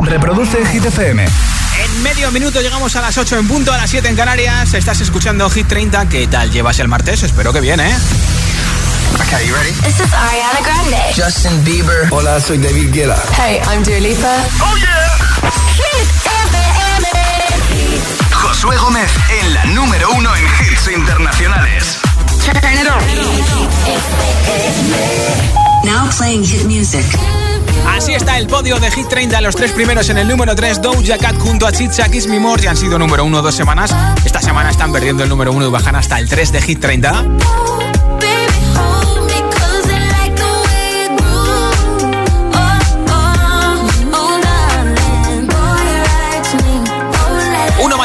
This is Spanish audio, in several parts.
Reproduce Hit FM. En medio minuto llegamos a las 8 en punto, a las 7 en Canarias. Estás escuchando Hit 30. ¿Qué tal llevas el martes? Espero que bien, ¿eh? Okay, you ready? This is Ariana Grande. Justin Bieber. Hola, soy David Guetta. Hey, I'm Dua Lipa. Oh yeah. Hit FM. Josué Gómez en la número uno en hits internacionales. Turn it on. Now playing hit music. Así está el podio de Hit 30, los tres primeros en el número 3, Doja Cat junto a Chicha Kiss Me More, ya han sido número 1 dos semanas. Esta semana están perdiendo el número 1 y bajan hasta el 3 de Hit 30.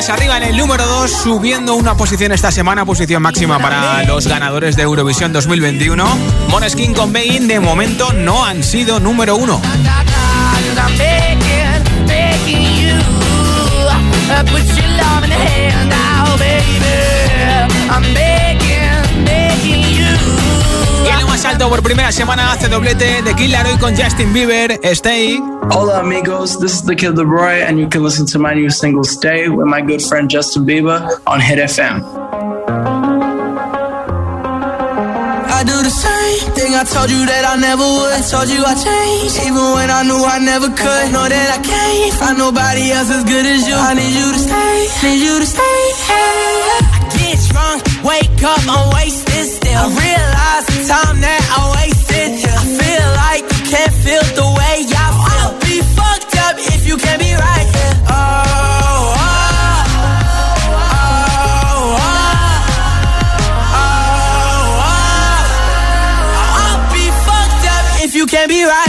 Más arriba en el número 2, subiendo una posición esta semana, posición máxima para los ganadores de Eurovisión 2021. Moneskin con Bein de momento no han sido número 1. Y en lo más alto por primera semana hace doblete de Kid Laroi con Justin Bieber, Stay. Hola amigos, this is the Kid Leroy, and you can listen to my new single "Stay" with my good friend Justin Bieber on Hit FM. I do the same thing I told you that I never would. I told you I changed, even when I knew I never could. Know that I can't find nobody else as good as you. I need you to stay, need you to stay. I get drunk, wake up, I'm wasted still. I realize the time that I wasted. I feel like you can't feel the way I feel. I'll be fucked up if you can't be right. Oh, oh, oh, oh, oh, oh. I'll be fucked up if you can't be right.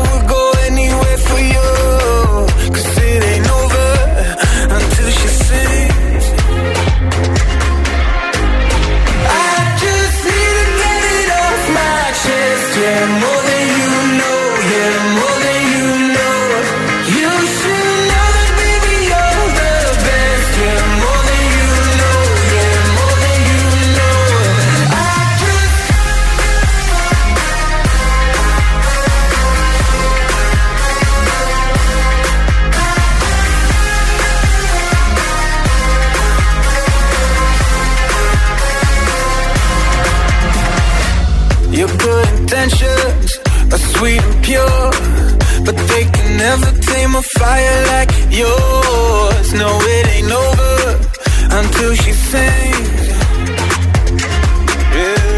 never tame a fire like yours. No, it ain't over until she sings. Yeah.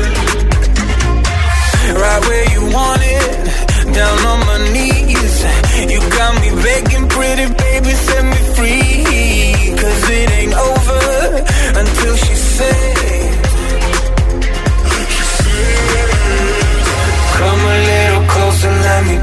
Right where you want it, down on my knees. You got me begging, pretty baby,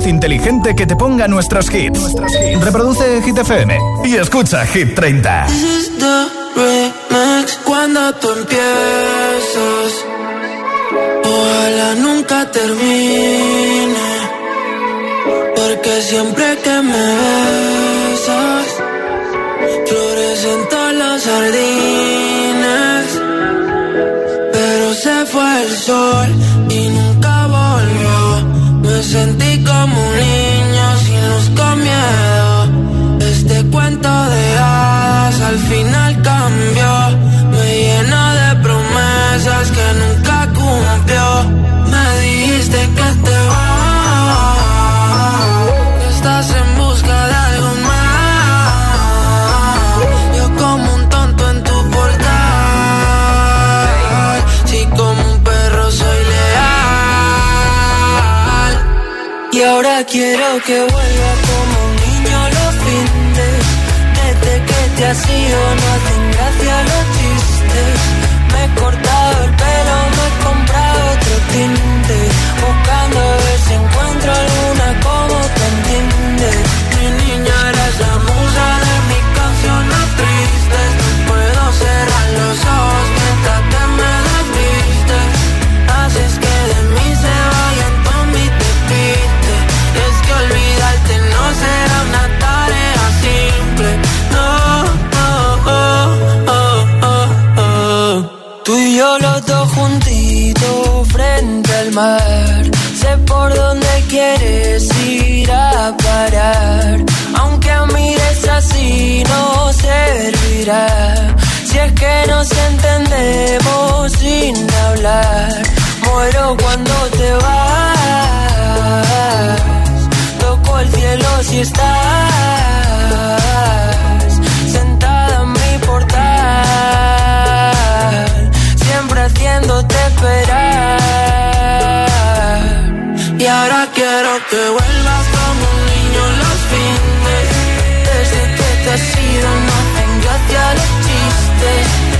altavoz inteligente que te ponga nuestros hits. Reproduce Hit FM y escucha Hit 30. This is the remix cuando tú empiezas. Ojalá nunca termine. Porque siempre que me besas, Sentí como un niño sin luz con miedo. Este cuento de hadas al final cambió. Me llena de promesas que nunca Y ahora quiero que vuelva como un niño los fines. Desde que te has no hacen parar. Aunque mires así no servirá. Si es que nos entendemos sin hablar. Muero cuando te vas. Toco el cielo si estás sentada en mi portal. Siempre haciéndote esperar. Y ahora quiero que vuelvas Desde que te has ido no hacen gracia los chistes.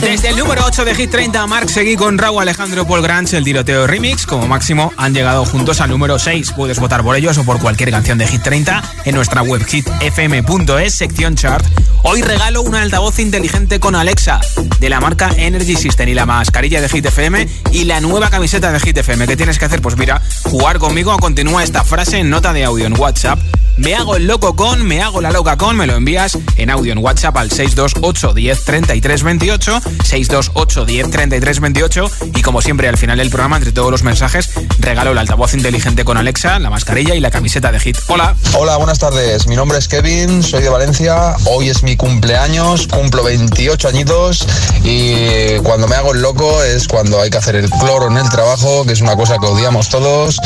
Desde el número 8 de Hit 30, Mark seguí con Raúl Alejandro Paul Granch, el tiroteo remix. Como máximo han llegado juntos al número 6. Puedes votar por ellos o por cualquier canción de Hit 30 en nuestra web hitfm.es, sección chart. Hoy regalo una altavoz inteligente con Alexa de la marca Energy System y la mascarilla de Hit FM y la nueva camiseta de Hit FM. ¿Qué tienes que hacer? Pues mira, jugar conmigo. Continúa esta frase en nota de audio en WhatsApp. Me hago el loco con, me hago la loca con, me lo envías en audio en WhatsApp al 628 10 33 28, 628 10 33 28 y como siempre al final del programa entre todos los mensajes regalo el altavoz inteligente con Alexa, la mascarilla y la camiseta de Hit. Hola. Hola, buenas tardes. Mi nombre es Kevin, soy de Valencia. Hoy es mi cumpleaños, cumplo 28 añitos y cuando me hago el loco es cuando hay que hacer el cloro en el trabajo, que es una cosa que odiamos todos.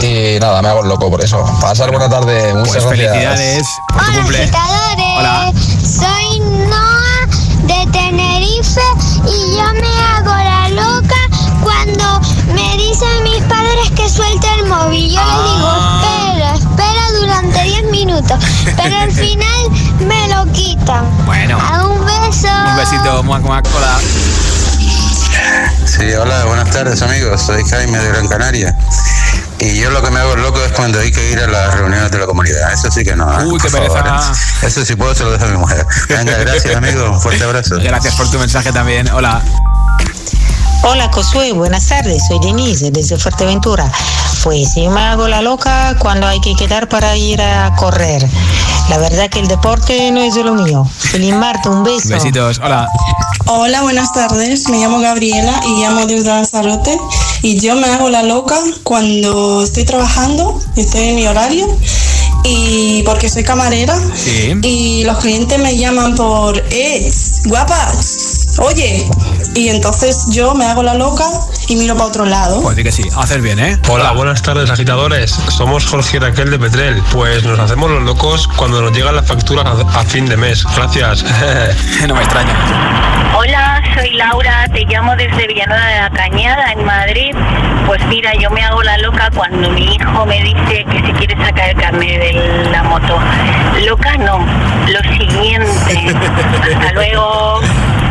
Y nada, me hago el loco por eso. Pasar buena tarde. Muchas Pues gracias. felicidades por tu Hola, cumple. Hola. Soy de Tenerife y yo me hago la loca cuando me dicen mis padres que suelte el móvil. Yo les digo, Ah. espera, espera durante 10 minutos. Pero al final me lo quitan. Bueno. A un beso. Un besito, muac, muac. Hola. Sí, hola, buenas tardes amigos, soy Jaime de Gran Canaria. Y yo lo que me hago loco es cuando hay que ir a las reuniones de la comunidad. Eso sí que no. ¿eh? Uy, qué pereza. Eso sí puedo, se lo dejo a mi mujer. Venga, gracias amigo, un fuerte abrazo. Gracias por tu mensaje también. Hola. Hola Josué, buenas tardes, soy Denise desde Fuerteventura. Pues yo me hago la loca cuando hay que quedar para ir a correr. La verdad que el deporte no es de lo mío. Feliz Marta, un beso. Besitos. Hola. Hola, buenas tardes. Me llamo Gabriela y llamo desde Lanzarote. Y yo me hago la loca cuando estoy trabajando, estoy en mi horario. Y porque soy camarera. Sí. Y los clientes me llaman por, eh, guapa, oye. Y entonces yo me hago la loca y miro para otro lado. Pues di que sí, haces bien, ¿eh? Hola, buenas tardes agitadores. Somos Jorge y Raquel de Petrel. Pues nos hacemos los locos cuando nos llegan las facturas a, a fin de mes. Gracias. no me extraña. Hola, soy Laura, te llamo desde Villanueva de la Cañada, en Madrid. Pues mira, yo me hago la loca cuando mi hijo me dice que si quiere sacar el carnet de la moto. Loca no, lo siguiente. Hasta luego.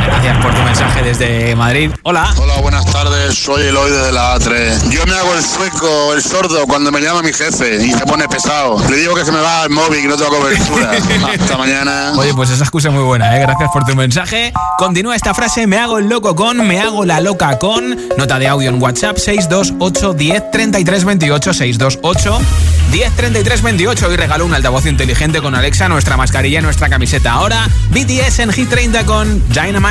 Gracias por tu mensaje desde Madrid. Hola. Hola, buenas tardes. Soy Eloy desde la A3. Yo me hago el sueco, el sordo, cuando me llama mi jefe y se pone pesado. Le digo que se me va el móvil y no tengo cobertura. Hasta mañana. Oye, pues esa excusa es muy buena, ¿eh? Gracias por tu mensaje. Continúa esta frase, me hago el loco con, me hago la loca con. Nota de audio en WhatsApp 628 10 33 28 628 10 33 28 y regalo un altavoz inteligente con Alexa, nuestra mascarilla y nuestra camiseta. Ahora BTS en Hit 30 con Dynamite.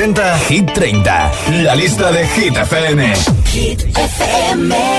presenta Hit 30, la lista de Hit FM. Hit FM.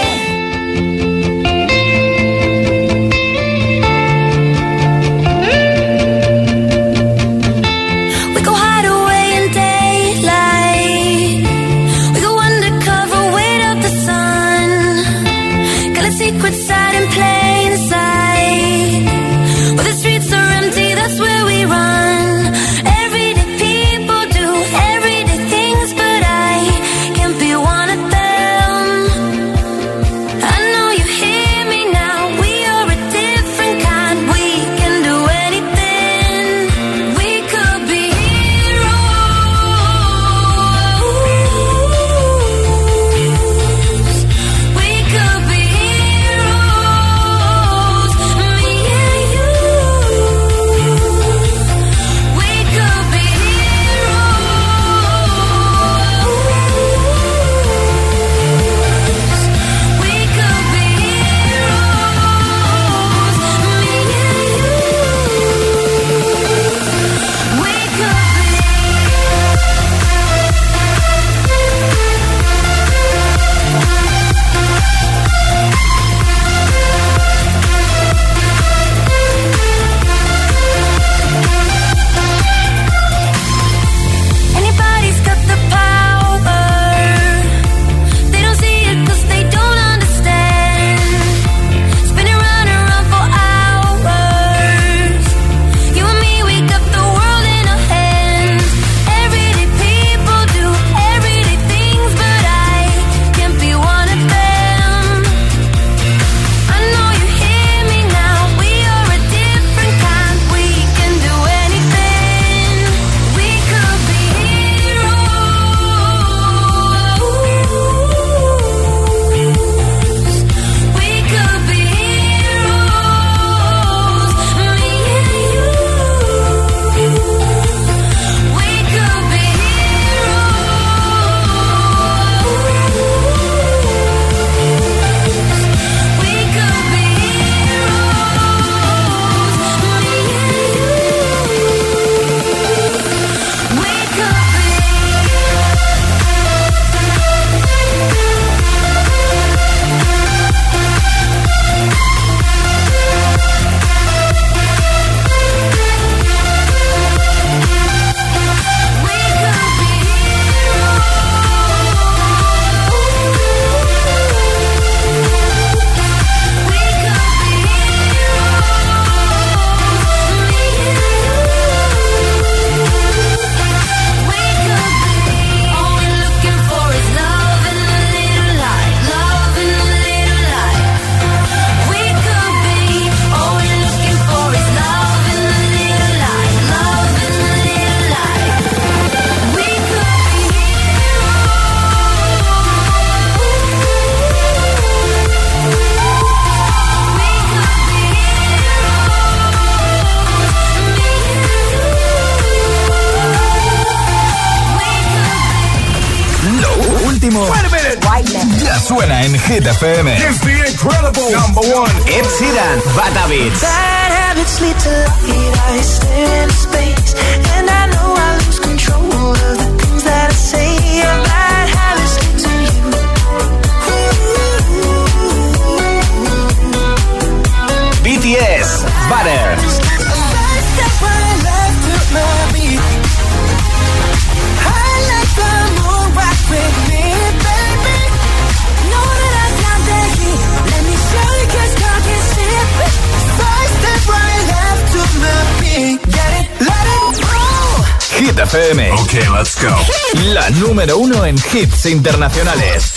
hits internacionales.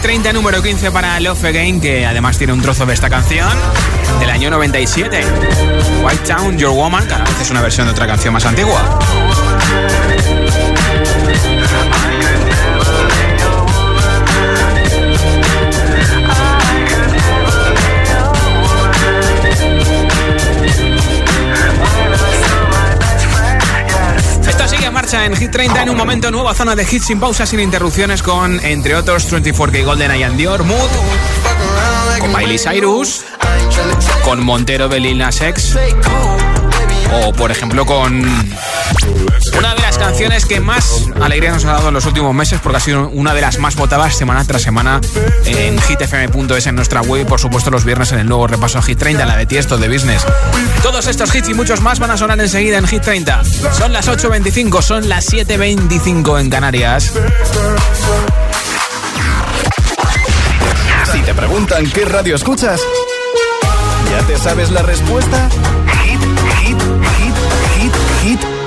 Hit 30, número 15 para Love Again, que además tiene un trozo de esta canción del año 97. White Town, Your Woman, cada vez es una versión de otra canción más antigua. En Hit 30 en un momento nueva zona de hits sin pausas, sin interrupciones con, entre otros, 24K Golden Eye and Dior, Mood, con Miley Cyrus, con Montero de Lil Nas X, o por ejemplo con una de las canciones que más alegría nos ha dado en los últimos meses porque ha sido una de las más votadas semana tras semana en hitfm.es en nuestra web y por supuesto los viernes en el nuevo repaso Hit 30 la de Tiesto de Business. Todos estos hits y muchos más van a sonar enseguida en Hit 30. Son las 8.25, son las 7.25 en Canarias. Si te preguntan qué radio escuchas, ¿ya te sabes la respuesta?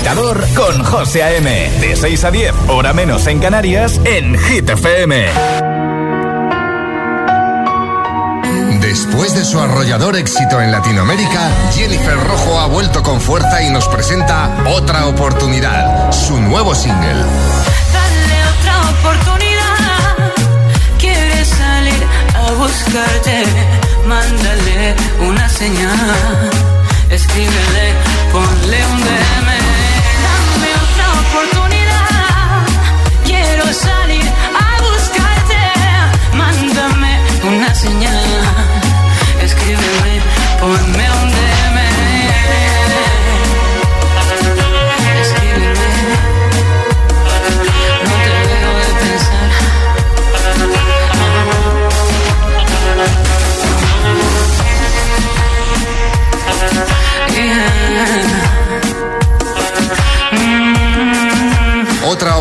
agitador con José A.M. De 6 a 10, hora menos en Canarias, en Hit FM. Después de su arrollador éxito en Latinoamérica, Jennifer Rojo ha vuelto con fuerza y nos presenta Otra oportunidad, su nuevo single. Dale otra oportunidad. Quieres salir a buscarte. Mándale una señal. Escríbele, ponle un DM. Salir a buscarte. Mándame una señal. Escríbeme, ponme un DM.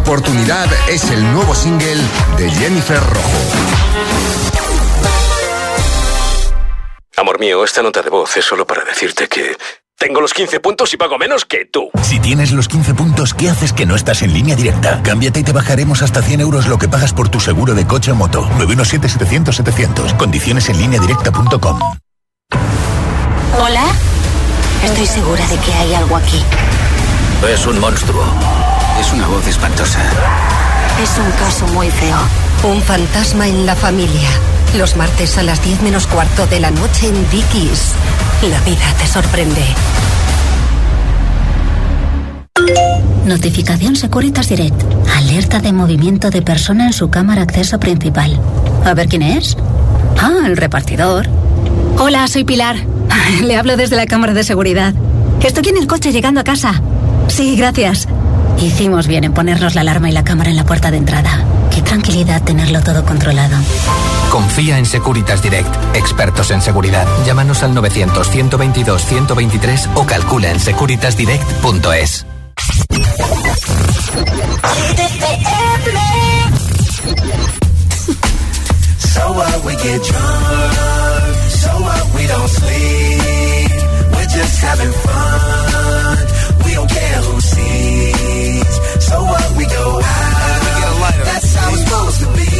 Oportunidad es el nuevo single de Jennifer Rojo. Amor mío, esta nota de voz es solo para decirte que tengo los 15 puntos y pago menos que tú. Si tienes los 15 puntos, ¿qué haces que no estás en línea directa? Cámbiate y te bajaremos hasta 100 euros lo que pagas por tu seguro de coche o moto. 917-700-700. Condiciones en línea directa.com. Hola. Estoy segura de que hay algo aquí. Es un monstruo. Es una voz espantosa. Es un caso muy feo. Un fantasma en la familia. Los martes a las 10 menos cuarto de la noche en Dickies. La vida te sorprende. Notificación Securitas Direct. Alerta de movimiento de persona en su cámara acceso principal. A ver quién es. Ah, el repartidor. Hola, soy Pilar. Le hablo desde la cámara de seguridad. Estoy en el coche llegando a casa. Sí, gracias. Hicimos bien en ponernos la alarma y la cámara en la puerta de entrada. Qué tranquilidad tenerlo todo controlado. Confía en Securitas Direct, expertos en seguridad. Llámanos al 900-122-123 o calcula en securitasdirect.es. So what we get drunk, so what we don't sleep. We're just having fun, we don't care who sees. So what we go out, We get a lighter. that's how it's supposed to be.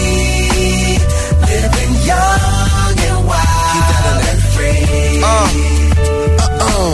Living young and wild and free. Uh, uh-uh.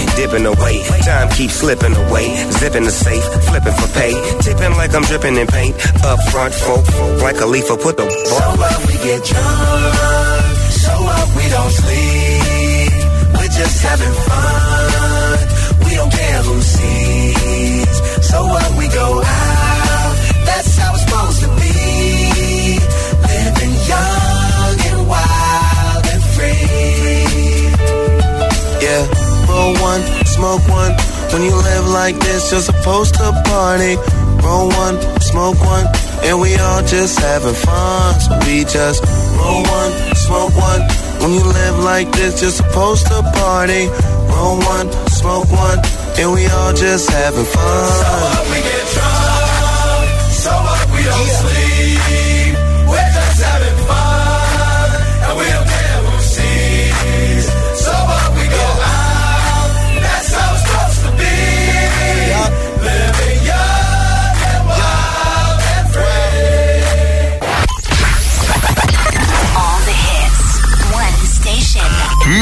dipping away. Time keeps slipping away. Zipping the safe, flipping for pay. Tipping like I'm dripping in paint. Up front, folk, like a leaf, put the So what we get drunk, so what we don't sleep. We're just having fun, we don't care who sees. So what we go out, one, smoke one. When you live like this, you're supposed to party. Roll one, smoke one, and we all just having fun. So we just roll one, smoke one. When you live like this, you're supposed to party. Roll one, smoke one, and we all just having fun. So what we get drunk, so what we don't sleep.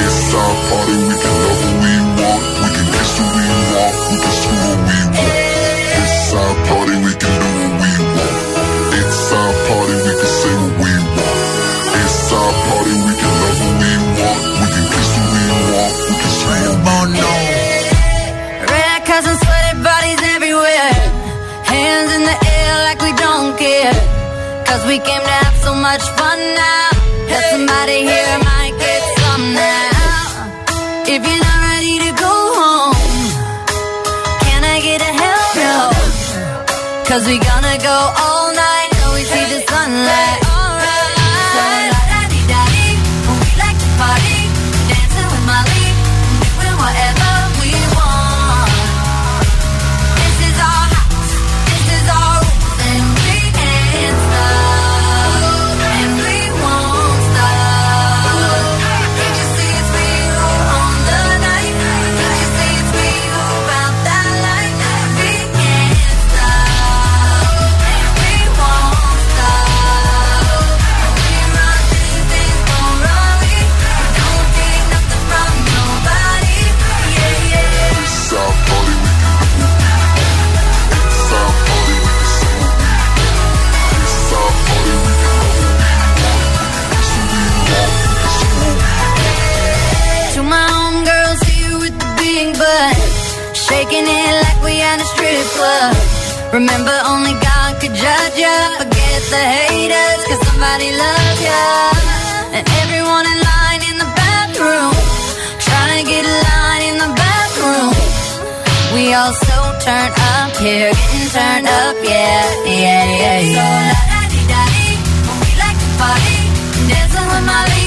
It's our party, we can love who we want. We can kiss who we want. We can screw who we want. It's our party, we can do what we want. It's our party, we can say what we want. It's our party, we can love who we want. We can kiss who we want. We can screw who we want. Red cups and sweaty bodies everywhere. Hands in the air like we don't care. Cause we came to have so much fun Cause we gonna go all night till we see the sunlight. Remember, only God could judge ya. Forget the haters, cause somebody loves ya. And everyone in line in the bathroom, trying to get a line in the bathroom. We all so turned up here, getting turned up, yeah, yeah, yeah, yeah. So la da di da di, we like to party, dancing with Molly,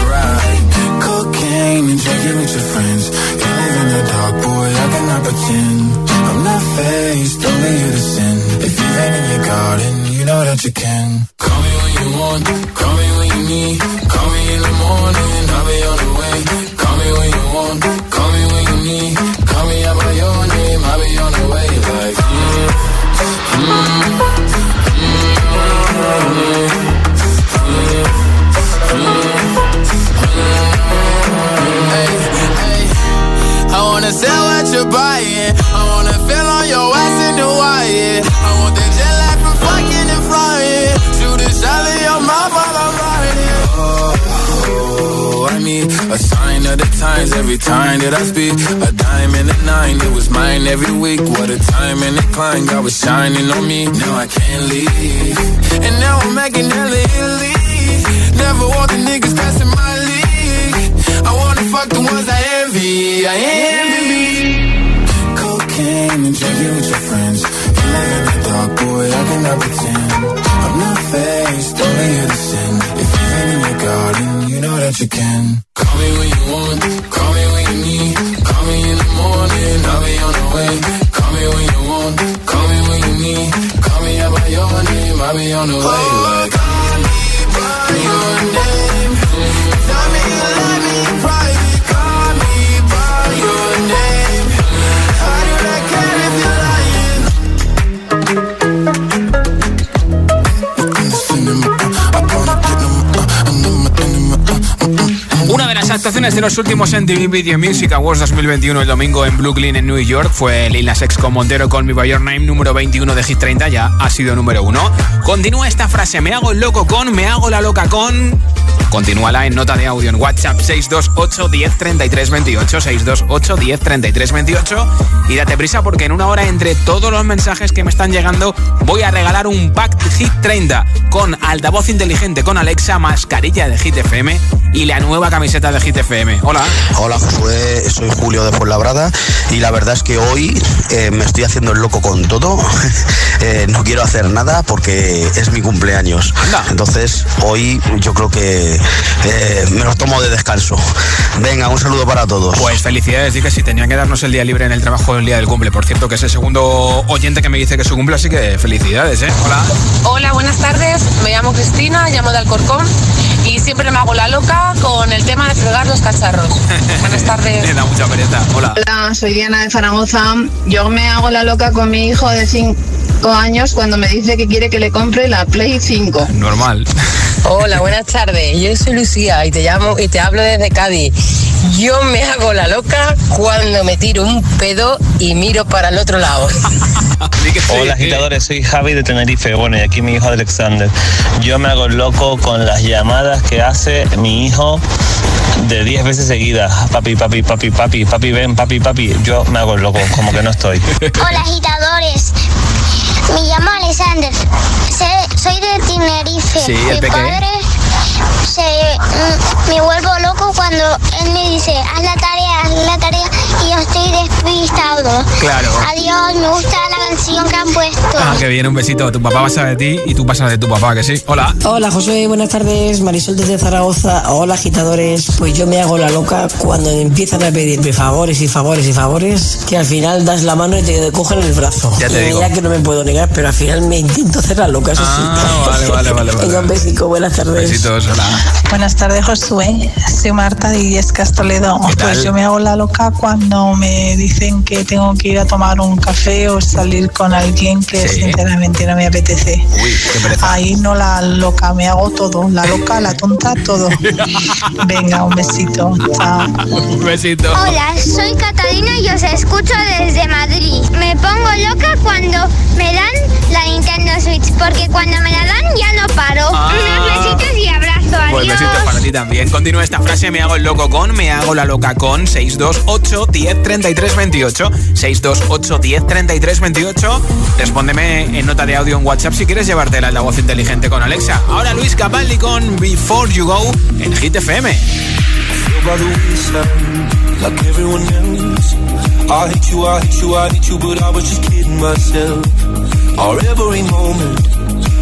Cocaine and drinking with your friends. You live in the dark, boy, I cannot pretend. I'm not faced, only you to sin. If you've in your garden, you know that you can. Call me when you want, call me when you need. Of the times every time that I speak. A dime and a nine, it was mine every week. What a time and a climb, God was shining on me. Now I can't leave. And now I'm making hella Italy. Never want the niggas passing my league. I wanna fuck the ones I envy. I envy. Cocaine and drinking with your friends. You live in the dark, boy, I cannot pretend. I'm not faced, only to. If you've in your garden, you know that you can. Want, call me when you need. Call me in the morning, I'll be on the way. Call me when you want, call me when you need. Call me out by your name, I'll be on the way. Like, de los últimos MTV Video Music Awards 2021 el domingo en Brooklyn, en New York, fue Lil Nas X con Montero con By Your Name, número 21 de Hit 30, ya ha sido número 1. Continúa esta frase, me hago el loco con, me hago la loca con... Continúala en nota de audio en WhatsApp 628 10 33 28, 628 10 33 28 y date prisa porque en una hora entre todos los mensajes que me están llegando voy a regalar un pack Hit 30 con altavoz inteligente con Alexa, mascarilla de Hit FM y la nueva camiseta de Hit FM. Hola. Hola Josué, soy Julio de Fuenlabrada y la verdad es que hoy eh, me estoy haciendo el loco con todo. Eh, no quiero hacer nada porque es mi cumpleaños. Entonces hoy yo creo que eh, me lo tomo de descanso. Venga, un saludo para todos. Pues felicidades, y que si tenían que darnos el día libre en el trabajo el día del cumple. Por cierto, que es el segundo oyente que me dice que es su cumple, así que felicidades, ¿eh? Hola. Hola, buenas tardes. Me llamo Cristina, llamo de Alcorcón y siempre me hago la loca con el tema de fregar los cacharros. buenas tardes. Me da mucha pereza. Hola. Hola, soy Diana de Zaragoza. Yo me hago la loca con mi hijo de 5 años cuando me dice que quiere que le compre la Play 5. Normal. Hola, buenas tardes. Yo soy Lucía y te llamo y te hablo desde Cádiz. Yo me hago la loca cuando me tiro un pedo y miro para el otro lado. Hola agitadores, soy Javi de Tenerife, bueno y aquí mi hijo Alexander. Yo me hago loco con las llamadas que hace mi hijo de 10 veces seguidas. Papi, papi, papi, papi, papi, ven, papi, papi. Yo me hago loco, como que no estoy. Hola agitadores, me llamo Alexander, soy de Tenerife. Sí, el Mi padre se, mm, me vuelvo loco cuando él me dice, haz la tarea, haz la tarea, y yo estoy despistado. Claro. Adiós, me gusta la canción que han puesto. Ah, que viene un besito. Tu papá pasa de ti y tú pasas de tu papá, que sí. Hola. Hola Josué, buenas tardes, Marisol desde Zaragoza. Hola agitadores, pues yo me hago la loca cuando empiezan a pedirme favores y favores y favores, que al final das la mano y te cogen el brazo. Ya te Y digo. mira que no me puedo negar, pero al final me intento hacer la loca, eso sí. Ah, vale, vale, vale, vale. Venga, un besico, buenas tardes. Besitos, hola. Buenas tardes, Josué. Soy Marta de Illescas Toledo. Pues yo me hago la loca cuando me dicen que tengo que ir a tomar un café o salir con alguien que sinceramente no me apetece. Uy, qué pereza. Ahí no la loca, me hago todo. La loca, la tonta, todo. Venga, un besito. Chao. Un besito. Hola, soy Catalina y os escucho desde Madrid. Me pongo loca cuando me dan la Nintendo Switch, porque cuando me la dan ya no paro. Ah. Unos besitos y abrazo. Pues Adiós. besitos para ti también. Continúa esta frase, me hago el loco con, me hago la loca con 628 10 33 28. 628 10 33 28. Respóndeme en nota de audio en WhatsApp si quieres llevarte el altavoz inteligente con Alexa. Ahora Luis Capaldi con Before You Go en Hit FM. like everyone else. I hate you, I hate you, I hate you, but I was just kidding myself. Our every moment,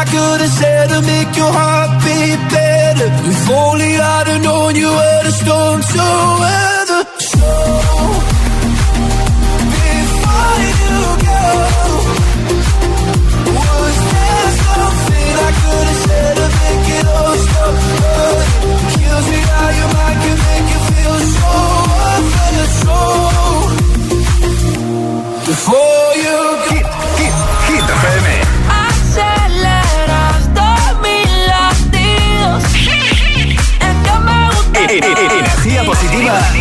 I could have said to make your heart beat better. If only I'd have known you were the storm to weather. So, before you go, was there something I could have said to make it all stop? kills me how mind can make you feel so worthless. So,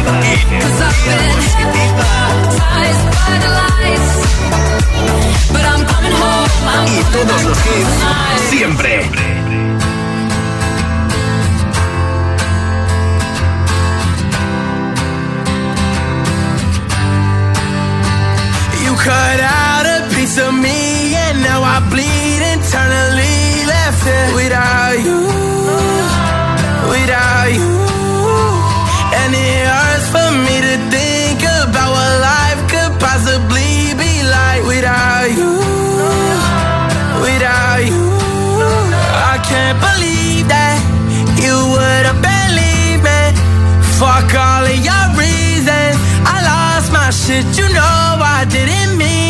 Cause I've been by the lights. But I'm coming home. I'm. You cut out a piece of me, and now I bleed internally. Left it without you, without you. Can't believe that you would have believed me. Fuck all of your reasons. I lost my shit, you know I didn't mean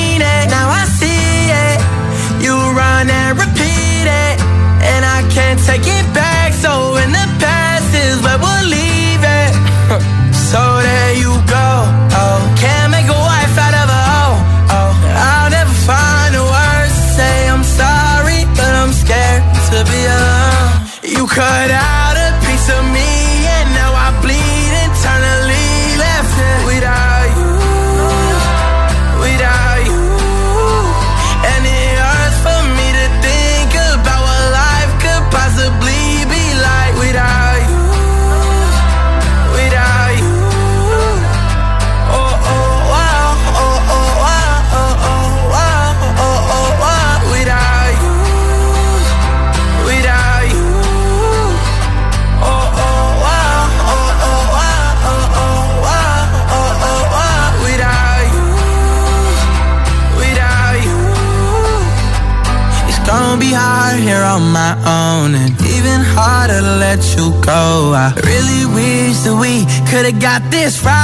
this right.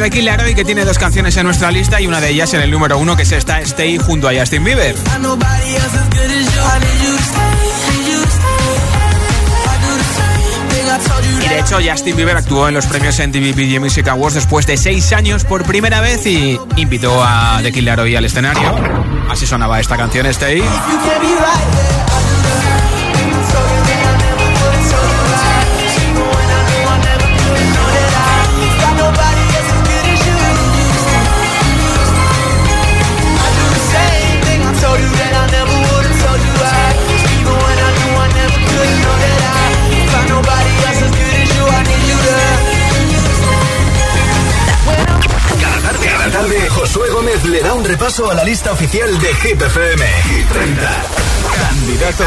De Killer que tiene dos canciones en nuestra lista y una de ellas en el número uno que es esta Stay junto a Justin Bieber. Y de hecho Justin Bieber actuó en los premios MTV Video Music Awards después de seis años por primera vez y invitó a The Killer al escenario. Así sonaba esta canción Stay. Josué Gómez le da un repaso a la lista oficial de Hit FM. Hit 30. Candidato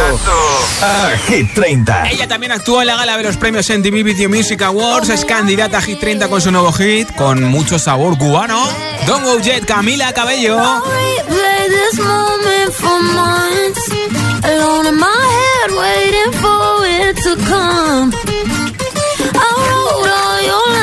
a Hit 30. Ella también actuó en la gala de los premios MTV Video Music Awards, es candidata a Hit 30 con su nuevo hit, con mucho sabor cubano. Don't Go Jet, Camila Cabello. I wrote all your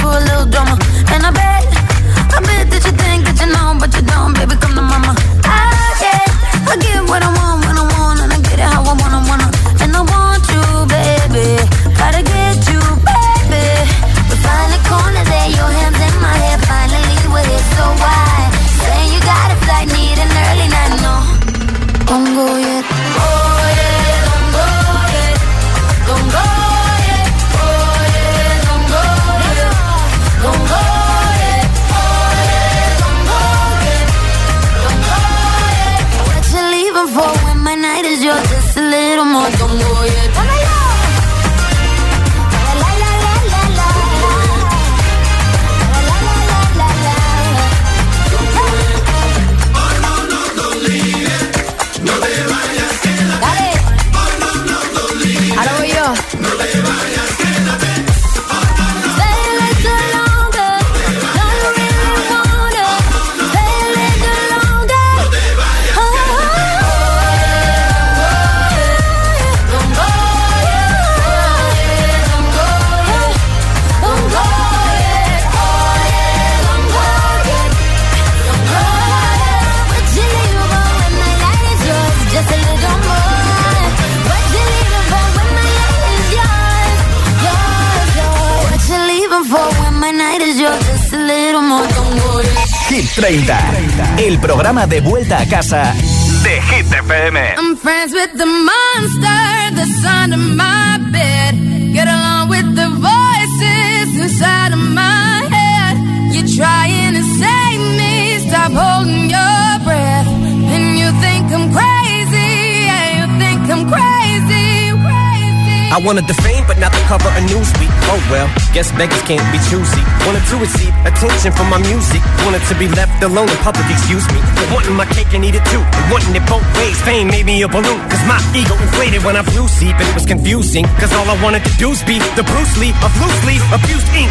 for a little drama. And I bet de vuelta a casa de Hit FM. I'm friends with the monster that's under my bed. Get along with the voices inside of my head. You're trying to save me, stop holding your breath. And you think I'm crazy, yeah, you think I'm crazy, crazy. I wanted the fame, but not the cover of Newsweek. Oh well, guess beggars can't be choosy. Wanted to receive attention from my music. Wanted to be left alone in public, excuse me. But wanting my cake and eat it too. Wanting it both ways. Fame made me a balloon. Cause my ego inflated when I flew seep. And it was confusing. Cause all I wanted to do was be the Bruce Lee of loosely abused ink.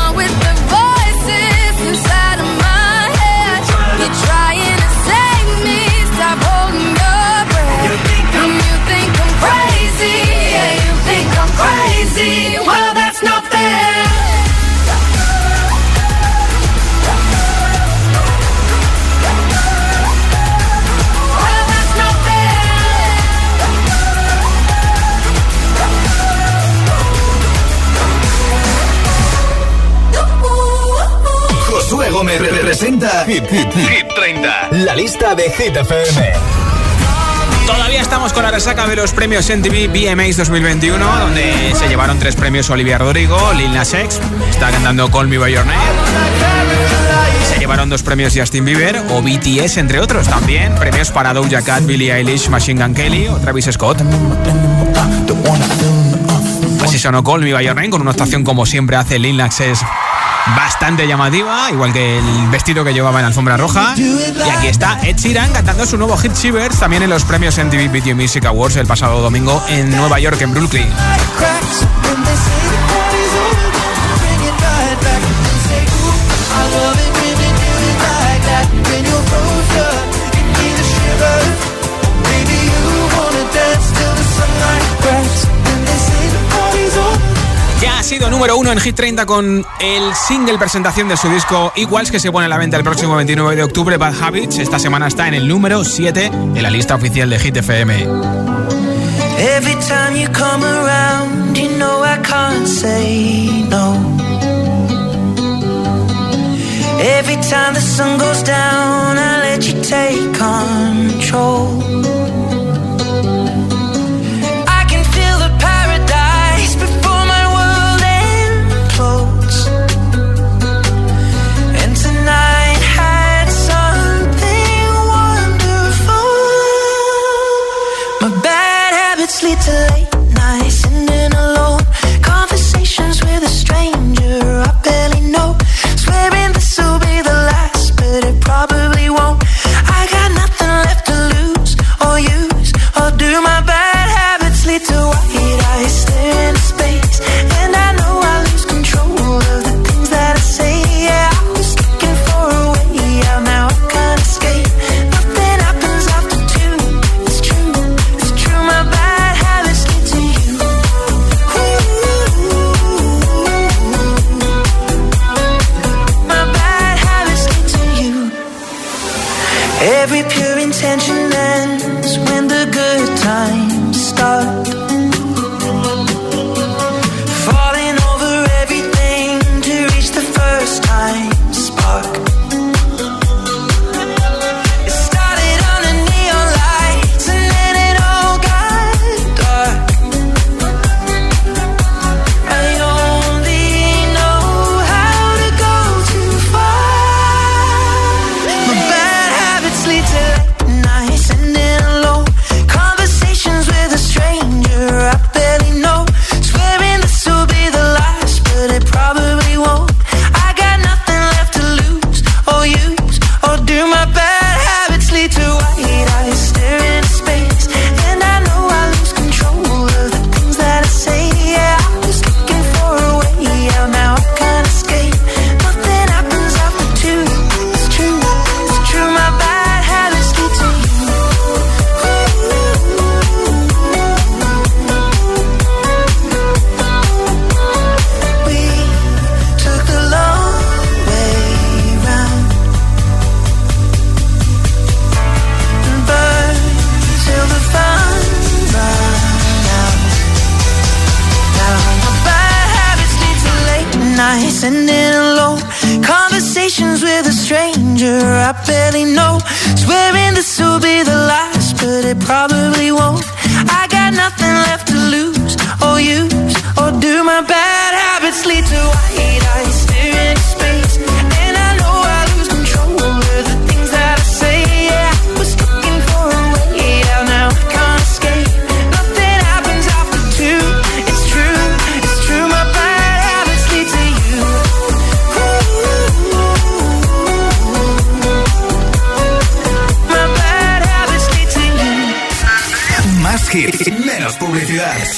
You're Hit, hit, hit. 30. La lista de Hit Todavía estamos con la resaca de los premios MTV VMAs 2021, donde se llevaron tres premios Olivia Rodrigo, Lil Nas X, está cantando Call Me By Your Name. Se llevaron dos premios Justin Bieber o BTS, entre otros también. Premios para Doja Cat, Billie Eilish, Machine Gun Kelly o Travis Scott. Así sonó Call Me By Your Name con una actuación como siempre hace Lil Nas X bastante llamativa, igual que el vestido que llevaba en alfombra roja. Y aquí está Ed Sheeran cantando su nuevo hit Shivers también en los premios MTV Video Music Awards el pasado domingo en Nueva York, en Brooklyn. Ha sido número uno en Hit 30 con el single presentación de su disco Equals que se pone a la venta el próximo 29 de octubre, Bad Habits. Esta semana está en el número 7 de la lista oficial de Hit FM. Every time you come around, you know I can't say no. Every time the sun goes down, I let you take control. sending alone conversations with a stranger I barely know. Swearing this will be the last, but it probably